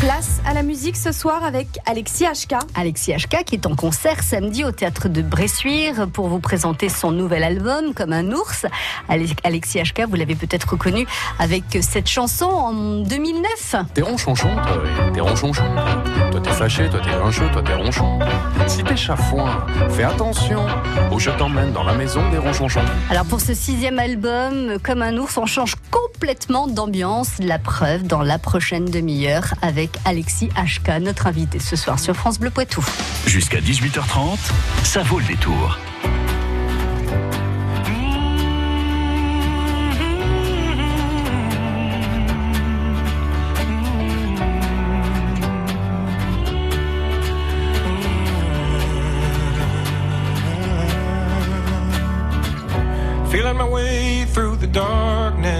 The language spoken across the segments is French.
Place à la musique ce soir avec Alexis HK. Alexis HK qui est en concert samedi au théâtre de Bressuire pour vous présenter son nouvel album comme un ours. Alexis HK, vous l'avez peut-être reconnu avec cette chanson en 2009. T'es ronchonchon, toi, t'es ronchonchon. Toi t'es fâché, toi t'es rincheux, toi t'es ronchon. Si t'es chafouin, fais attention, ou je t'emmène dans la maison des ronchonchons. Alors pour ce sixième album, comme un ours, on change complètement d'ambiance. La preuve dans la prochaine demi-heure avec Alexis HK, notre invité ce soir sur France Bleu Poitou. Jusqu'à 18h30, ça vaut le détour. Feeling my way through the darkness,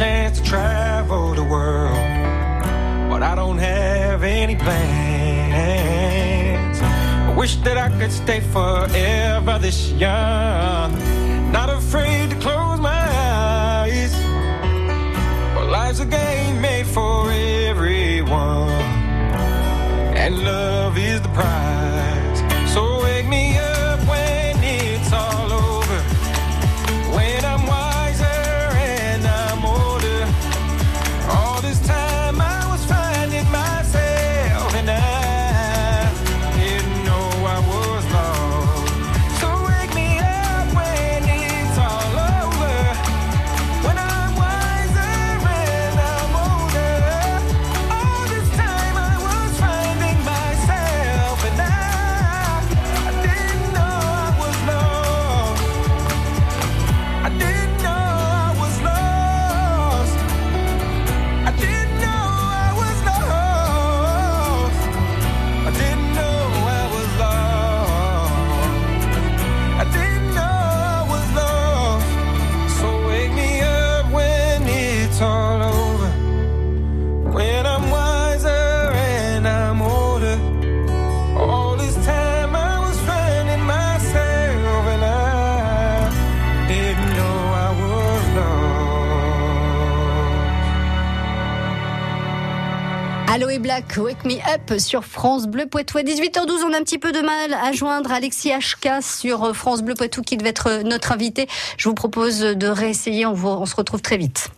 Chance to travel the world, but I don't have any plans. I wish that I could stay forever this young, et Black, Wake Me Up sur France Bleu Poitou. À 18h12, on a un petit peu de mal à joindre Alexis HK sur France Bleu Poitou qui devait être notre invité. Je vous propose de réessayer, on, vous- on se retrouve très vite.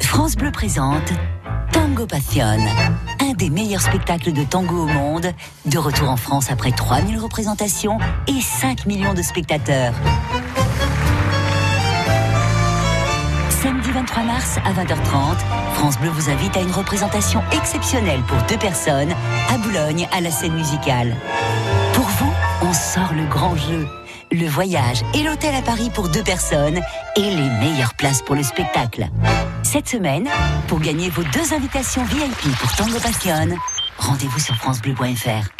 France Bleu présente Tango Passion, un des meilleurs spectacles de tango au monde, de retour en France après 3000 représentations et 5 millions de spectateurs. Samedi 23 mars à 20h30, France Bleu vous invite à une représentation exceptionnelle pour deux personnes à Boulogne à la scène musicale. Pour vous, on sort le grand jeu. le voyage et l'hôtel à Paris pour deux personnes et les meilleures places pour le spectacle. Cette semaine, pour gagner vos deux invitations VIP pour Tango Passion, rendez-vous sur francebleu.fr.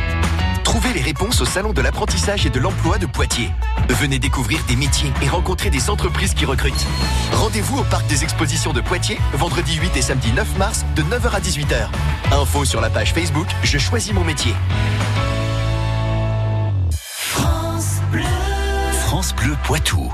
Trouvez les réponses au Salon de l'apprentissage et de l'emploi de Poitiers. Venez découvrir des métiers et rencontrer des entreprises qui recrutent. Rendez-vous au Parc des Expositions de Poitiers, vendredi 8 et samedi 9 mars, de 9h à 18h. Info sur la page Facebook Je choisis mon métier. France Bleu. France Bleu Poitou.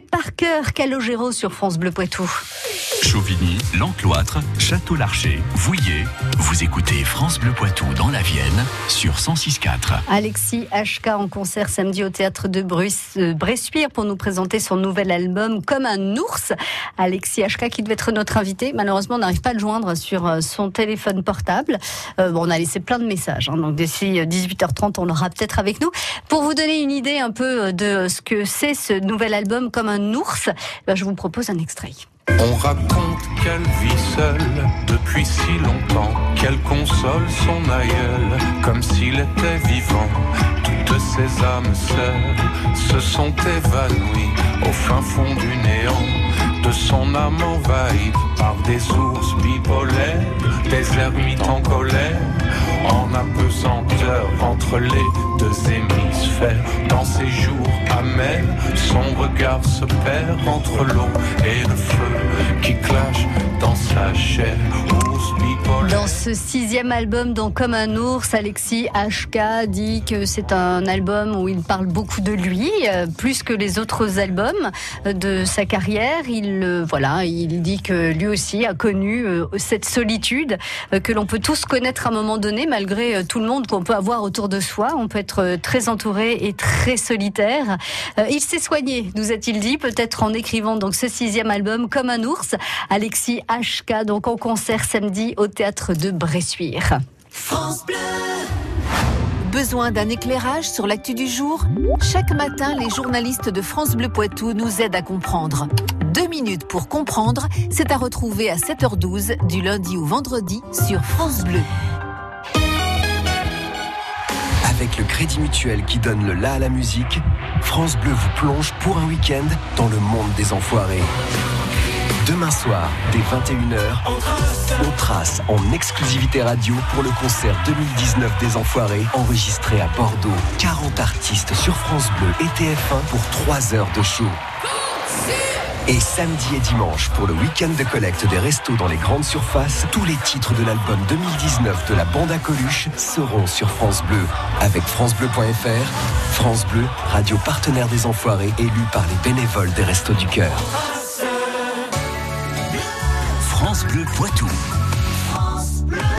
par cœur Calogero sur France Bleu Poitou. Chauvigny, L'Encloître, Château-Larcher, Vouillé. Vous écoutez France Bleu Poitou dans la Vienne sur 106.4. Alexis HK en concert samedi au théâtre de Bruce, euh, Bressuire pour nous présenter son nouvel album Comme un ours. Alexis HK qui devait être notre invité. Malheureusement, n'arrive pas à le joindre sur euh, son téléphone portable. Euh, bon, on a laissé plein de messages. Hein, donc d'ici 18h30, on l'aura peut-être avec nous. Pour vous donner une idée un peu de ce que c'est ce nouvel album Comme un ours, ben, je vous propose un extrait. On raconte qu'elle vit seule depuis si longtemps, qu'elle console son aïeul comme s'il était vivant. Toutes ces âmes seules se sont évanouies au fin fond du néant, de son âme envahie par des ours bipolaires, des ermites en colère, en apesanteur entre les deux hémisphères. Dans ces jours amers, son regard se perd entre l'eau et le feu qui clash dans sa chair. Dans ce sixième album, donc Comme un ours, Alexis HK dit que c'est un album où il parle beaucoup de lui, euh, plus que les autres albums euh, de sa carrière. Il, euh, voilà, il dit que lui aussi a connu cette solitude que l'on peut tous connaître à un moment donné, malgré tout le monde qu'on peut avoir autour de soi. On peut être très entouré et très solitaire. Il s'est soigné, nous a-t-il dit, peut-être en écrivant donc ce sixième album Comme un ours. Alexis HK, donc en concert samedi au théâtre de Bressuire. Besoin d'un éclairage sur l'actu du jour? Chaque matin, les journalistes de France Bleu Poitou nous aident à comprendre. Deux minutes pour comprendre, c'est à retrouver à 7h12 du lundi au vendredi sur France Bleu. Avec le Crédit Mutuel qui donne le la à la musique, France Bleu vous plonge pour un week-end dans le monde des enfoirés. Demain soir, dès 21h, on trace en exclusivité radio pour le concert 2019 des Enfoirés, enregistré à Bordeaux. 40 artistes sur France Bleu et TF1 pour 3 heures de show. Et samedi et dimanche, pour le week-end de collecte des restos dans les grandes surfaces, tous les titres de l'album 2019 de la bande à Coluche seront sur France Bleu. Avec FranceBleu.fr, France Bleu, radio partenaire des Enfoirés, élu par les bénévoles des Restos du Cœur. France Bleu Poitou.